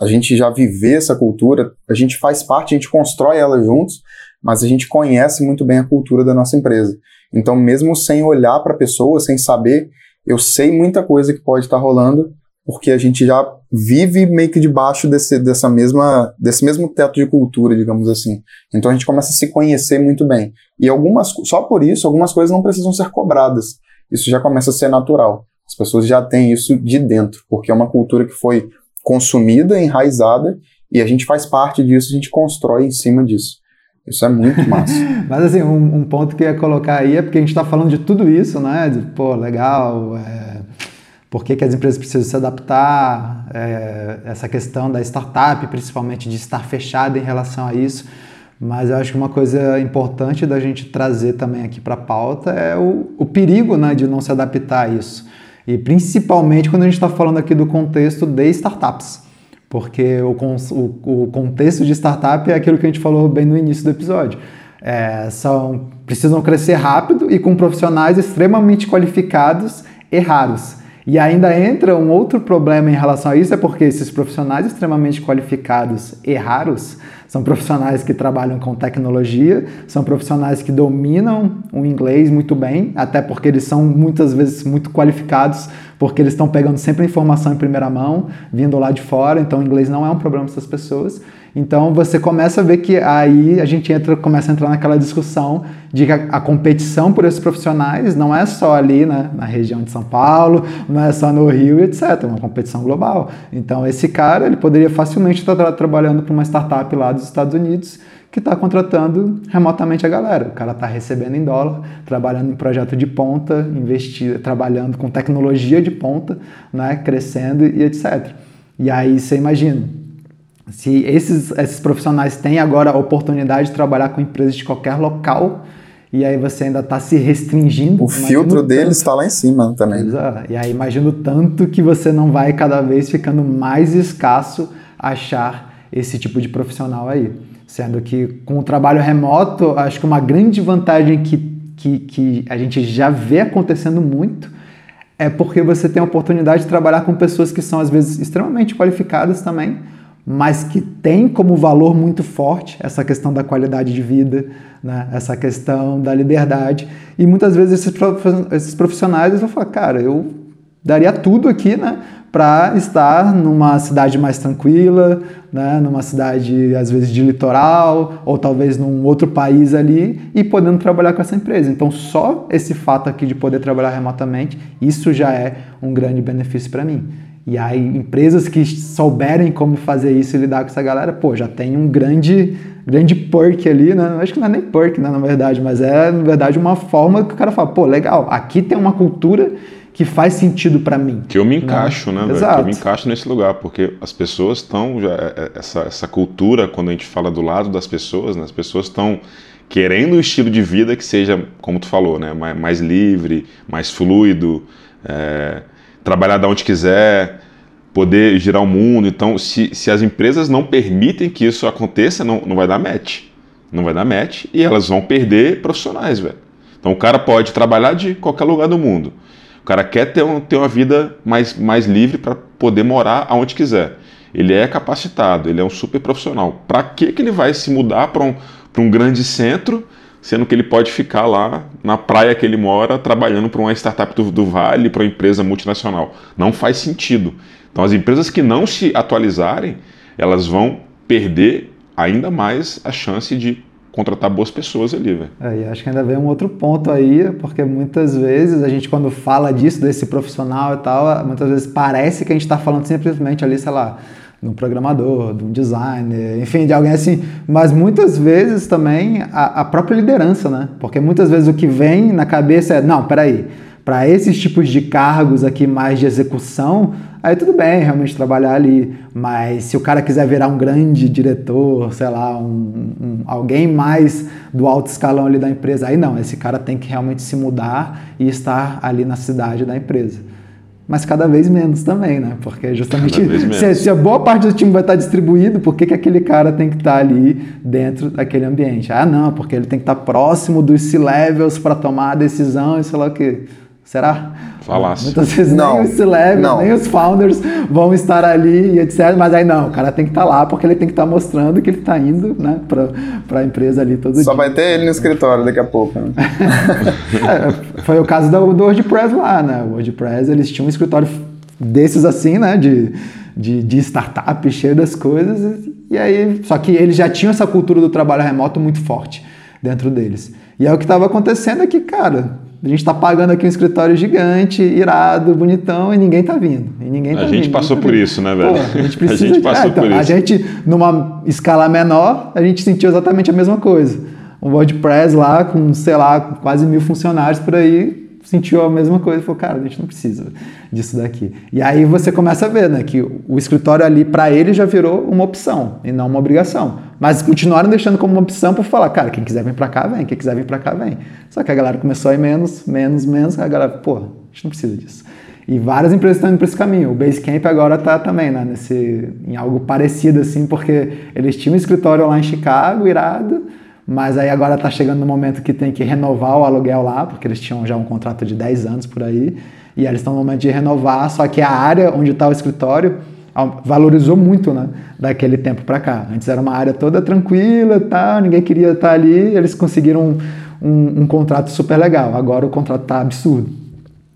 a gente já viver essa cultura, a gente faz parte, a gente constrói ela juntos, mas a gente conhece muito bem a cultura da nossa empresa. Então, mesmo sem olhar para a pessoa, sem saber, eu sei muita coisa que pode estar tá rolando, porque a gente já vive meio que debaixo desse, dessa mesma, desse mesmo teto de cultura, digamos assim. Então a gente começa a se conhecer muito bem. E algumas, só por isso, algumas coisas não precisam ser cobradas. Isso já começa a ser natural. As pessoas já têm isso de dentro, porque é uma cultura que foi consumida, enraizada, e a gente faz parte disso, a gente constrói em cima disso. Isso é muito massa. Mas assim, um, um, ponto que eu ia colocar aí é porque a gente está falando de tudo isso, né? De, pô, legal, é, por que, que as empresas precisam se adaptar, é, essa questão da startup, principalmente de estar fechada em relação a isso. Mas eu acho que uma coisa importante da gente trazer também aqui para a pauta é o, o perigo né, de não se adaptar a isso. E principalmente quando a gente está falando aqui do contexto de startups porque o, o, o, contexto de startup é aquilo que a gente falou bem no início do episódio. É, são, precisam crescer rápido e com profissionais extremamente qualificados e raros. E ainda entra um outro problema em relação a isso, é porque esses profissionais extremamente qualificados e raros são profissionais que trabalham com tecnologia, são profissionais que dominam o inglês muito bem, até porque eles são muitas vezes muito qualificados, porque eles estão pegando sempre informação em primeira mão, vindo lá de fora, então o inglês não é um problema para essas pessoas. Então você começa a ver que aí a gente entra, começa a entrar naquela discussão de que a, a competição por esses profissionais não é só ali né, na região de São Paulo, não é só no Rio, etc. É uma competição global. Então esse cara ele poderia facilmente estar tra trabalhando para uma startup lá dos Estados Unidos que está contratando remotamente a galera. O cara está recebendo em dólar, trabalhando em projeto de ponta, investir, trabalhando com tecnologia de ponta, né, crescendo e etc. E aí você imagina, se esses, esses profissionais têm agora a oportunidade de trabalhar com empresas de qualquer local, e aí você ainda está se restringindo. O filtro deles está lá em cima também. Exato. E aí imagino tanto que você não vai cada vez ficando mais escasso achar esse tipo de profissional aí. Sendo que com o trabalho remoto, acho que uma grande vantagem que, que, que a gente já vê acontecendo muito é porque você tem a oportunidade de trabalhar com pessoas que são às vezes extremamente qualificadas também, mas que tem como valor muito forte essa questão da qualidade de vida, né? essa questão da liberdade. E muitas vezes esses profissionais vão falar, cara, eu daria tudo aqui né, para estar numa cidade mais tranquila, né, numa cidade às vezes de litoral, ou talvez num outro país ali, e podendo trabalhar com essa empresa. Então, só esse fato aqui de poder trabalhar remotamente, isso já é um grande benefício para mim. E aí, empresas que souberem como fazer isso e lidar com essa galera, pô, já tem um grande, grande perk ali, né? Acho que não é nem perk, né, na verdade, mas é, na verdade, uma forma que o cara fala, pô, legal, aqui tem uma cultura que faz sentido para mim. Que eu me encaixo, né, né Exato. Que eu me encaixo nesse lugar, porque as pessoas estão, é, é, essa, essa cultura, quando a gente fala do lado das pessoas, né, as pessoas estão querendo um estilo de vida que seja, como tu falou, né, mais, mais livre, mais fluido, é, trabalhar da onde quiser, poder girar o mundo. Então, se, se as empresas não permitem que isso aconteça, não, não vai dar match. Não vai dar match e elas vão perder profissionais, velho. Então, o cara pode trabalhar de qualquer lugar do mundo. O cara quer ter, um, ter uma vida mais, mais livre para poder morar aonde quiser. Ele é capacitado, ele é um super profissional. Para que, que ele vai se mudar para um, um grande centro sendo que ele pode ficar lá na praia que ele mora trabalhando para uma startup do, do Vale, para uma empresa multinacional. Não faz sentido. Então, as empresas que não se atualizarem, elas vão perder ainda mais a chance de contratar boas pessoas ali, velho. É, acho que ainda vem um outro ponto aí, porque muitas vezes a gente quando fala disso, desse profissional e tal, muitas vezes parece que a gente está falando simplesmente ali, sei lá, de um programador, de um designer, enfim, de alguém assim. Mas muitas vezes também a, a, própria liderança, né? Porque muitas vezes o que vem na cabeça é: não, peraí, para esses tipos de cargos aqui mais de execução, aí tudo bem realmente trabalhar ali. Mas se o cara quiser virar um grande diretor, sei lá, um, um, alguém mais do alto escalão ali da empresa, aí não, esse cara tem que realmente se mudar e estar ali na cidade da empresa mas cada vez menos também, né? Porque justamente se, se, a boa parte do time vai estar distribuído, por que, que aquele cara tem que estar ali dentro daquele ambiente? Ah, não, porque ele tem que estar próximo dos C-levels para tomar a decisão e sei lá o quê. Será? Falasse. Muitas vezes não, nem os C-Levels, nem os founders vão estar ali e etc. Mas aí não, o cara tem que estar lá porque ele tem que estar mostrando que ele está indo né, para a empresa ali todo Só dia. Só vai ter ele no escritório daqui a pouco. Né? é, foi o caso do, do WordPress lá, né? O WordPress, eles tinham um escritório desses assim, né? De, de, de startup, cheio das coisas. E aí, só que eles já tinham essa cultura do trabalho remoto muito forte dentro deles. E aí o que estava acontecendo é que, cara, a gente está pagando aqui um escritório gigante, irado, bonitão, e ninguém está vindo. E ninguém tá a gente vindo, passou tá por isso, né, velho? Pô, a gente precisa. a gente passou é, então, por isso. A gente, numa escala menor, a gente sentiu exatamente a mesma coisa. Um WordPress lá com, sei lá, quase mil funcionários por aí, sentiu a mesma coisa e falou, cara, a gente não precisa disso daqui. E aí você começa a ver, né, que o escritório ali para ele já virou uma opção e não uma obrigação. Mas continuaram deixando como uma opção para falar, cara, quem quiser vir para cá, vem, quem quiser vir para cá, vem. Só que a galera começou a ir menos, menos, menos, a galera, pô, a gente não precisa disso. E várias empresas estão indo para esse caminho. O Basecamp agora está também, né, nesse, em algo parecido assim, porque eles tinham um escritório lá em Chicago, irado, mas aí agora está chegando no momento que tem que renovar o aluguel lá, porque eles tinham já um contrato de 10 anos por aí, e eles estão no momento de renovar, só que a área onde está o escritório valorizou muito né, daquele tempo para cá. Antes era uma área toda tranquila, tá, ninguém queria estar tá ali, eles conseguiram um, um, um contrato super legal. Agora o contrato está absurdo.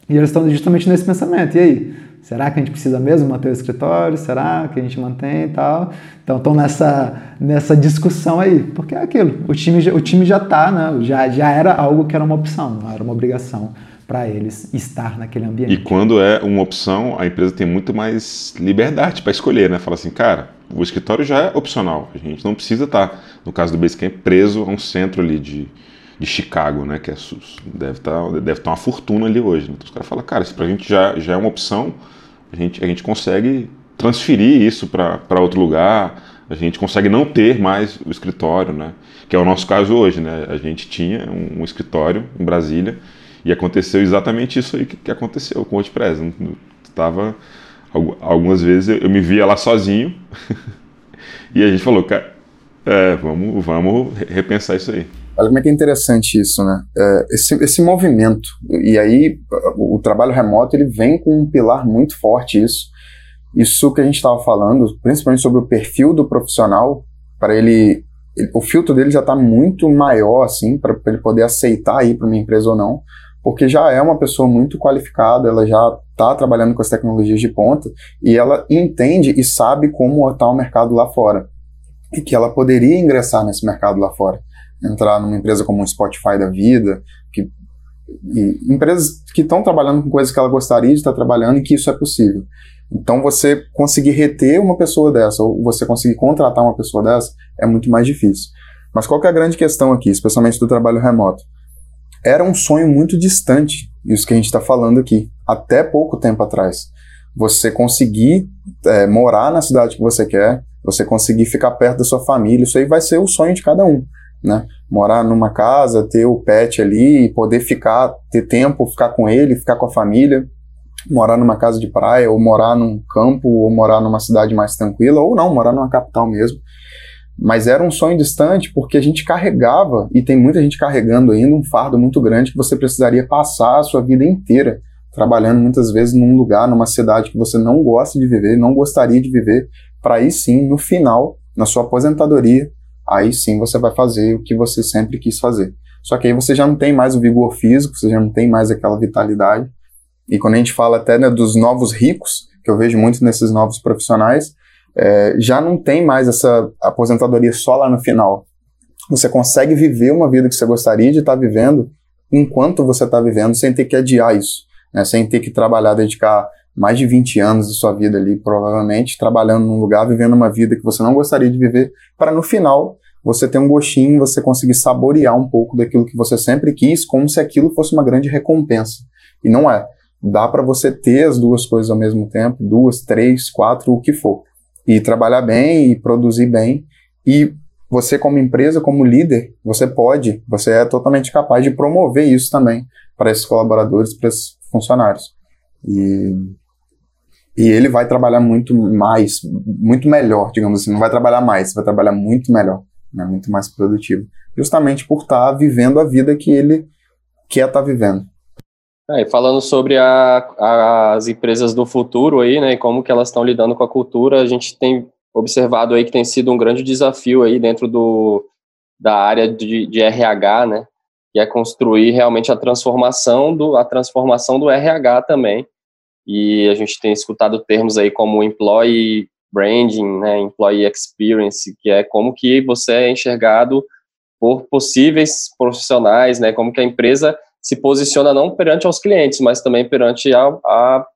E eles estão justamente nesse pensamento. E aí? Será que a gente precisa mesmo manter o escritório? Será que a gente mantém e tal? Então estão nessa, nessa discussão aí, porque é aquilo, o time, o time já está, né? já, já era algo que era uma opção, não era uma obrigação para eles estar naquele ambiente. E quando é uma opção, a empresa tem muito mais liberdade para escolher, né? Fala assim, cara, o escritório já é opcional, a gente não precisa estar, tá, no caso do Basecamp, preso a um centro ali de, de Chicago, né? Que é, deve estar tá, deve tá uma fortuna ali hoje. Né? Então os caras falam, cara, se para a gente já, já é uma opção, a gente, a gente consegue transferir isso para outro lugar, a gente consegue não ter mais o escritório, né? Que é o nosso caso hoje, né? A gente tinha um, um escritório em Brasília e aconteceu exatamente isso aí que, que aconteceu com o WordPress. Estava algumas vezes eu, eu, me via lá sozinho e a gente falou, cara, é, vamos, vamos repensar isso aí. Olha como é que é interessante isso, né? É, esse, esse movimento, e aí o, trabalho remoto ele vem com um pilar muito forte isso, isso que a gente estava falando, principalmente sobre o perfil do profissional, para ele, o filtro dele já está muito maior, assim, para ele poder aceitar ir para uma empresa ou não, porque já é uma pessoa muito qualificada, ela já está trabalhando com as tecnologias de ponta e ela entende e sabe como está o mercado lá fora e que ela poderia ingressar nesse mercado lá fora, entrar numa empresa como um Spotify da vida, que e empresas que estão trabalhando com coisas que ela gostaria de estar trabalhando e que isso é possível. Então, você conseguir reter uma pessoa dessa, ou você conseguir contratar uma pessoa dessa, é muito mais difícil. Mas qual que é a grande questão aqui, especialmente do trabalho remoto? Era um sonho muito distante, isso que a gente está falando aqui, até pouco tempo atrás. Você conseguir é, morar na cidade que você quer, você conseguir ficar perto da sua família, isso aí vai ser o sonho de cada um, né? Morar numa casa, ter o pet ali, poder ficar, ter tempo, ficar com ele, ficar com a família, morar numa casa de praia, ou morar num campo, ou morar numa cidade mais tranquila, ou não, morar numa capital mesmo. Mas era um sonho distante porque a gente carregava, e tem muita gente carregando ainda, um fardo muito grande que você precisaria passar a sua vida inteira trabalhando muitas vezes num lugar, numa cidade que você não gosta de viver, não gostaria de viver, para aí sim, no final, na sua aposentadoria, aí sim você vai fazer o que você sempre quis fazer. Só que aí você já não tem mais o vigor físico, você já não tem mais aquela vitalidade, e quando a gente fala até né, dos novos ricos, que eu vejo muito nesses novos profissionais, é, já não tem mais essa aposentadoria só lá no final. Você consegue viver uma vida que você gostaria de estar tá vivendo enquanto você está vivendo, sem ter que adiar isso, né, sem ter que trabalhar, dedicar mais de 20 anos da sua vida ali, provavelmente, trabalhando num lugar, vivendo uma vida que você não gostaria de viver, para no final você ter um gostinho, você conseguir saborear um pouco daquilo que você sempre quis, como se aquilo fosse uma grande recompensa. E não é dá para você ter as duas coisas ao mesmo tempo, duas, três, quatro, o que for. E trabalhar bem e produzir bem. E você, como empresa, como líder, você pode, você é totalmente capaz de promover isso também para esses colaboradores, para esses funcionários. E, e ele vai trabalhar muito mais, muito melhor, digamos assim. Não vai trabalhar mais, vai trabalhar muito melhor, né, muito mais produtivo. Justamente por estar tá vivendo a vida que ele quer estar tá vivendo. É, falando sobre a, as empresas do futuro aí, né, e como que elas estão lidando com a cultura, a gente tem observado aí que tem sido um grande desafio aí dentro do, da área de, de RH, né, que é construir realmente a transformação do, a transformação do RH também, e a gente tem escutado termos aí como employee branding, né, employee experience, que é como que você é enxergado por possíveis profissionais, né, como que a empresa se posiciona não perante aos clientes, mas também perante a, a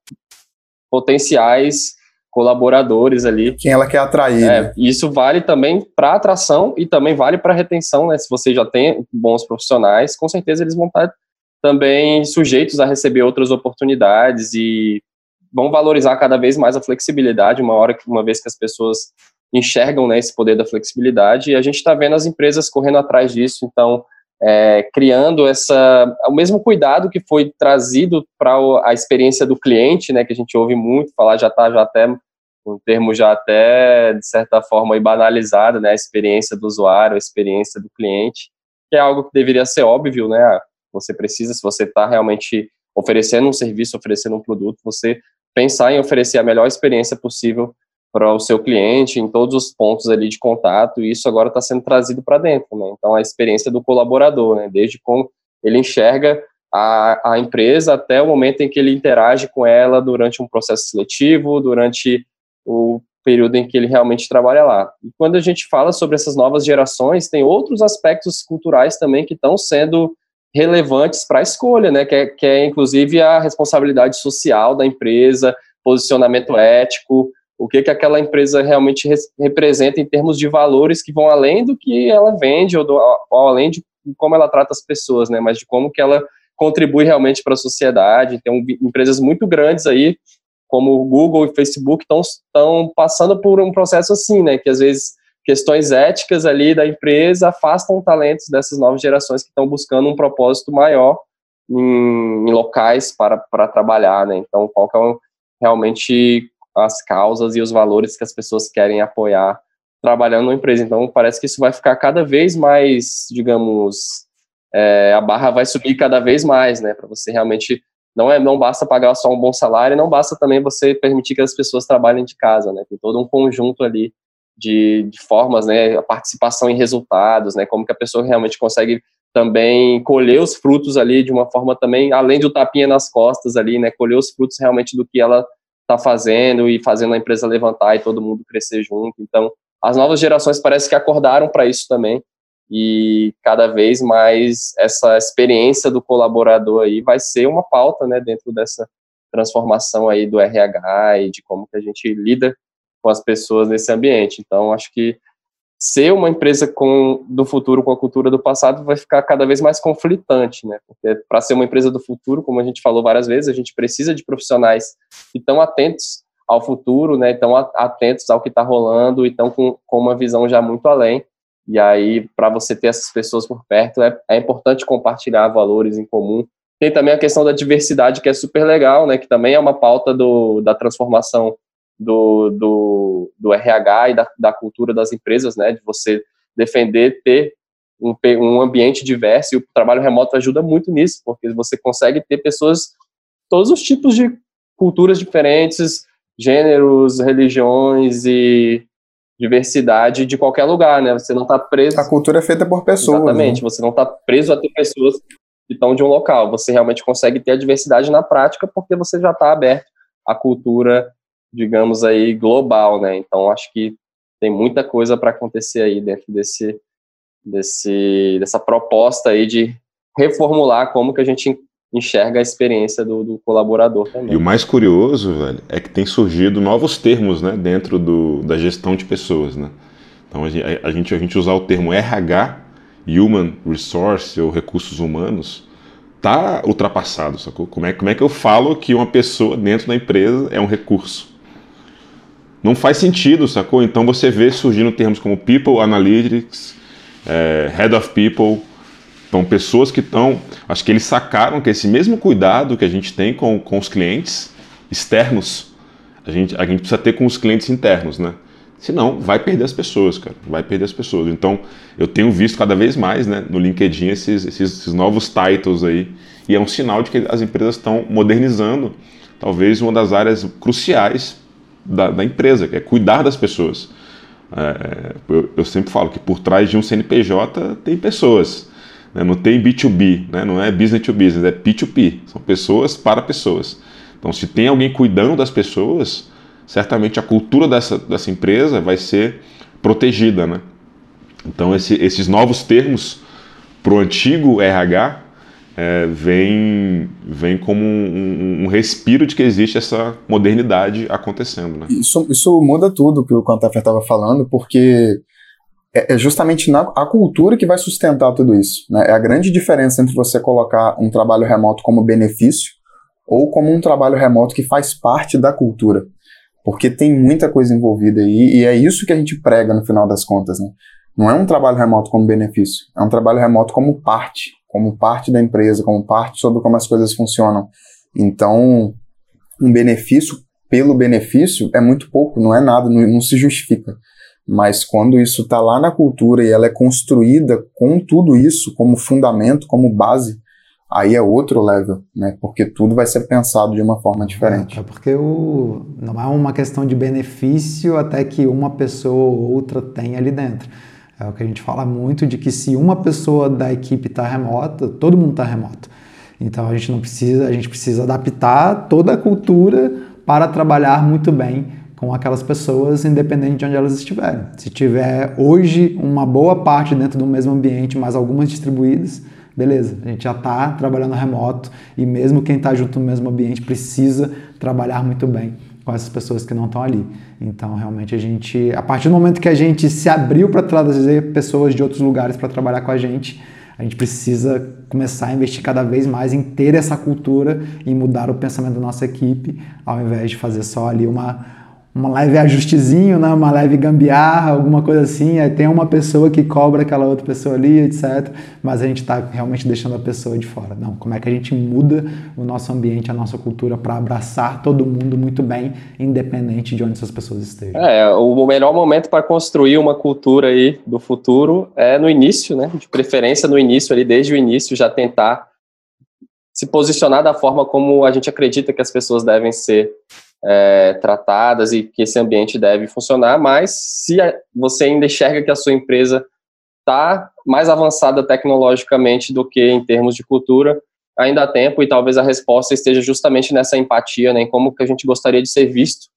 potenciais colaboradores ali. Quem ela quer atrair. É, né? Isso vale também para atração e também vale para retenção, né? Se você já tem bons profissionais, com certeza eles vão estar também sujeitos a receber outras oportunidades e vão valorizar cada vez mais a flexibilidade, uma hora uma vez que as pessoas enxergam né, esse poder da flexibilidade, e a gente está vendo as empresas correndo atrás disso, então é, criando essa o mesmo cuidado que foi trazido para a experiência do cliente, né, que a gente ouve muito falar, já está já até um termo já até de certa forma banalizado, né, a experiência do usuário, a experiência do cliente, que é algo que deveria ser óbvio, né, ah, você precisa, se você está realmente oferecendo um serviço, oferecendo um produto, você pensar em oferecer a melhor experiência possível para o seu cliente em todos os pontos ali de contato, e isso agora está sendo trazido para dentro, né? Então, a experiência do colaborador, né? Desde como ele enxerga a, a empresa até o momento em que ele interage com ela durante um processo seletivo, durante o período em que ele realmente trabalha lá. E quando a gente fala sobre essas novas gerações, tem outros aspectos culturais também que estão sendo relevantes para a escolha, né? Que é, que é inclusive a responsabilidade social da empresa, posicionamento ético, o que, que aquela empresa realmente representa em termos de valores que vão além do que ela vende ou, do, ou além de como ela trata as pessoas, né, mas de como que ela contribui realmente para a sociedade. Tem um, empresas muito grandes aí, como Google e Facebook, estão passando por um processo assim, né, que às vezes questões éticas ali da empresa afastam talentos dessas novas gerações que estão buscando um propósito maior em, em locais para, para trabalhar, né? Então, qual que é realmente as causas e os valores que as pessoas querem apoiar trabalhando na empresa. Então, parece que isso vai ficar cada vez mais, digamos, é, a barra vai subir cada vez mais, né? Para você realmente não é não basta pagar só um bom salário, não basta também você permitir que as pessoas trabalhem de casa, né? Tem todo um conjunto ali de, de formas, né? A participação em resultados, né? Como que a pessoa realmente consegue também colher os frutos ali de uma forma também, além do tapinha nas costas ali, né? Colher os frutos realmente do que ela está fazendo e fazendo a empresa levantar e todo mundo crescer junto. Então, as novas gerações parece que acordaram para isso também e cada vez mais essa experiência do colaborador aí vai ser uma pauta, né, dentro dessa transformação aí do RH e de como que a gente lida com as pessoas nesse ambiente. Então, acho que ser uma empresa com, do futuro com a cultura do passado vai ficar cada vez mais conflitante, né? Porque para ser uma empresa do futuro, como a gente falou várias vezes, a gente precisa de profissionais que estão atentos ao futuro, né? Estão atentos ao que está rolando e estão com, com uma visão já muito além. E aí, para você ter essas pessoas por perto, é, é importante compartilhar valores em comum. Tem também a questão da diversidade, que é super legal, né? Que também é uma pauta do, da transformação do, do, do RH e da, da cultura das empresas, né, de você defender ter um, um ambiente diverso, e o trabalho remoto ajuda muito nisso, porque você consegue ter pessoas, todos os tipos de culturas diferentes, gêneros, religiões e diversidade de qualquer lugar, né? Você não está preso. A cultura é feita por pessoas. Exatamente. Né? Você não está preso a ter pessoas que estão de um local. Você realmente consegue ter a diversidade na prática porque você já está aberto à cultura digamos aí, global, né? Então acho que tem muita coisa para acontecer aí dentro desse, desse, dessa proposta aí de reformular como que a gente enxerga a experiência do, do, colaborador também. E o mais curioso, velho, é que tem surgido novos termos, né, dentro do, da gestão de pessoas, né? Então a gente, a gente usar o termo RH, Human Resource ou recursos humanos, tá ultrapassado, sacou? Como é, como é que eu falo que uma pessoa dentro da empresa é um recurso? Não faz sentido, sacou? Então você vê surgindo termos como People Analytics, é, Head of People, então pessoas que estão, acho que eles sacaram que esse mesmo cuidado que a gente tem com, com os clientes externos, a gente, a gente precisa ter com os clientes internos, né? Senão, vai perder as pessoas, cara. Vai perder as pessoas. Então, eu tenho visto cada vez mais né, no LinkedIn esses, esses, esses novos titles aí. E é um sinal de que as empresas estão modernizando talvez uma das áreas cruciais da, da empresa, que é cuidar das pessoas. É, eu, eu, sempre falo que por trás de um CNPJ tem pessoas. Né? Não tem B2B, né? não é business to business, é P2P. São pessoas para pessoas. Então, se tem alguém cuidando das pessoas, certamente a cultura dessa, dessa empresa vai ser protegida. Né? Então, esse, esses novos termos para o antigo RH é, vem, vem como um, um, respiro de que existe essa modernidade acontecendo. Né? Isso, isso muda tudo que o Quantafer estava falando, porque é, é justamente na, a cultura que vai sustentar tudo isso. Né? É a grande diferença entre você colocar um trabalho remoto como benefício ou como um trabalho remoto que faz parte da cultura. Porque tem muita coisa envolvida aí, e é isso que a gente prega no final das contas. Né? Não é um trabalho remoto como benefício, é um trabalho remoto como parte como parte da empresa, como parte sobre como as coisas funcionam. Então, um benefício pelo benefício é muito pouco, não é nada, não, não se justifica. Mas quando isso está lá na cultura e ela é construída com tudo isso como fundamento, como base, aí é outro level, né? Porque tudo vai ser pensado de uma forma diferente. É, é porque o, não é uma questão de benefício até que uma pessoa ou outra tenha ali dentro. É o que a gente fala muito de que se uma pessoa da equipe está remota, todo mundo está remoto. Então a gente não precisa, a gente precisa adaptar toda a cultura para trabalhar muito bem com aquelas pessoas, independente de onde elas estiverem. Se tiver hoje uma boa parte dentro do mesmo ambiente, mas algumas distribuídas, beleza, a gente já está trabalhando remoto e mesmo quem está junto no mesmo ambiente precisa trabalhar muito bem com essas pessoas que não estão ali. Então, realmente, a gente, a partir do momento que a gente se abriu para trazer pessoas de outros lugares para trabalhar com a gente, a gente precisa começar a investir cada vez mais em ter essa cultura e mudar o pensamento da nossa equipe, ao invés de fazer só ali uma, uma leve ajustezinho, né? uma leve gambiarra, alguma coisa assim, aí tem uma pessoa que cobra aquela outra pessoa ali, etc. Mas a gente está realmente deixando a pessoa de fora. Não, como é que a gente muda o nosso ambiente, a nossa cultura para abraçar todo mundo muito bem, independente de onde essas pessoas estejam? É, o melhor momento para construir uma cultura aí do futuro é no início, né? De preferência no início ali, desde o início, já tentar se posicionar da forma como a gente acredita que as pessoas devem ser é, tratadas e que esse ambiente deve funcionar, mas se você ainda enxerga que a sua empresa está mais avançada tecnologicamente do que em termos de cultura, ainda há tempo e talvez a resposta esteja justamente nessa empatia, né, em como que a gente gostaria de ser visto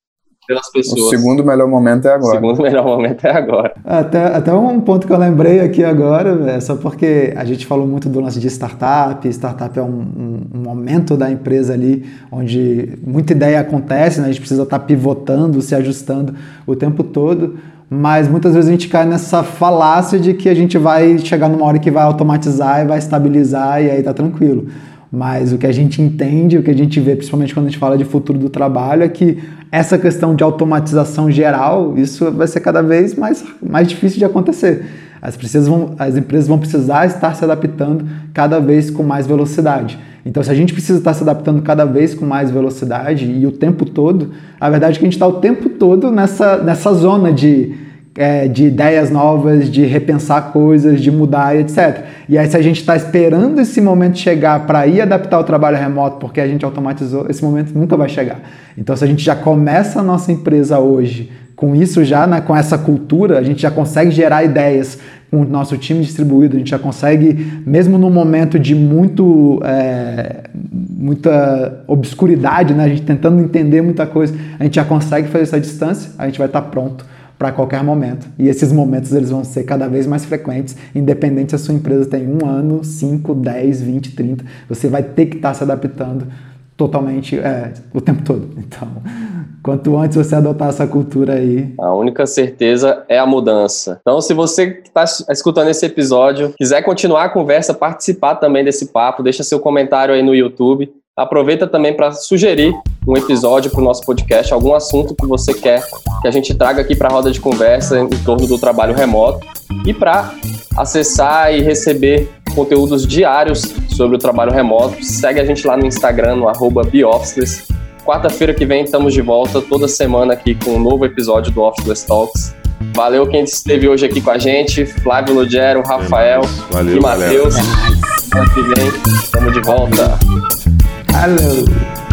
pelas pessoas. O segundo melhor momento é agora. O segundo melhor momento é agora. Até, até um ponto que eu lembrei aqui agora, é só porque a gente falou muito do lance de startup, startup é um, um, um momento da empresa ali onde muita ideia acontece, né? a gente precisa estar tá pivotando, se ajustando o tempo todo, mas muitas vezes a gente cai nessa falácia de que a gente vai chegar numa hora que vai automatizar e vai estabilizar e aí tá tranquilo. Mas o que a gente entende, o que a gente vê, principalmente quando a gente fala de futuro do trabalho, é que essa questão de automatização geral, isso vai ser cada vez mais, mais difícil de acontecer. As, vão, as empresas vão precisar estar se adaptando cada vez com mais velocidade. Então, se a gente precisa estar se adaptando cada vez com mais velocidade e o tempo todo, a verdade é que a gente está o tempo todo nessa, nessa zona de é, de ideias novas, de repensar coisas, de mudar, etc. E aí, se a gente está esperando esse momento chegar para ir adaptar o trabalho remoto porque a gente automatizou, esse momento nunca vai chegar. Então, se a gente já começa a nossa empresa hoje com isso já, né, com essa cultura, a gente já consegue gerar ideias com o nosso time distribuído, a gente já consegue, mesmo num momento de muito, é, muita obscuridade, né, a gente tentando entender muita coisa, a gente já consegue fazer essa distância, a gente vai estar tá pronto para qualquer momento. E esses momentos eles vão ser cada vez mais frequentes, independente se a sua empresa tem um ano, 5, 10, 20, 30. Você vai ter que estar tá se adaptando totalmente é, o tempo todo. Então, quanto antes você adotar essa cultura aí. A única certeza é a mudança. Então, se você está escutando esse episódio quiser continuar a conversa, participar também desse papo, deixa seu comentário aí no YouTube. Aproveita também para sugerir um episódio para o nosso podcast, algum assunto que você quer que a gente traga aqui para a roda de conversa em torno do trabalho remoto e para acessar e receber conteúdos diários sobre o trabalho remoto, segue a gente lá no Instagram, no arroba Quarta-feira que vem estamos de volta toda semana aqui com um novo episódio do Officeless Talks. Valeu quem esteve hoje aqui com a gente, Flávio Lugero, Rafael Valeu, e Matheus. Semana que vem estamos de volta. Hello.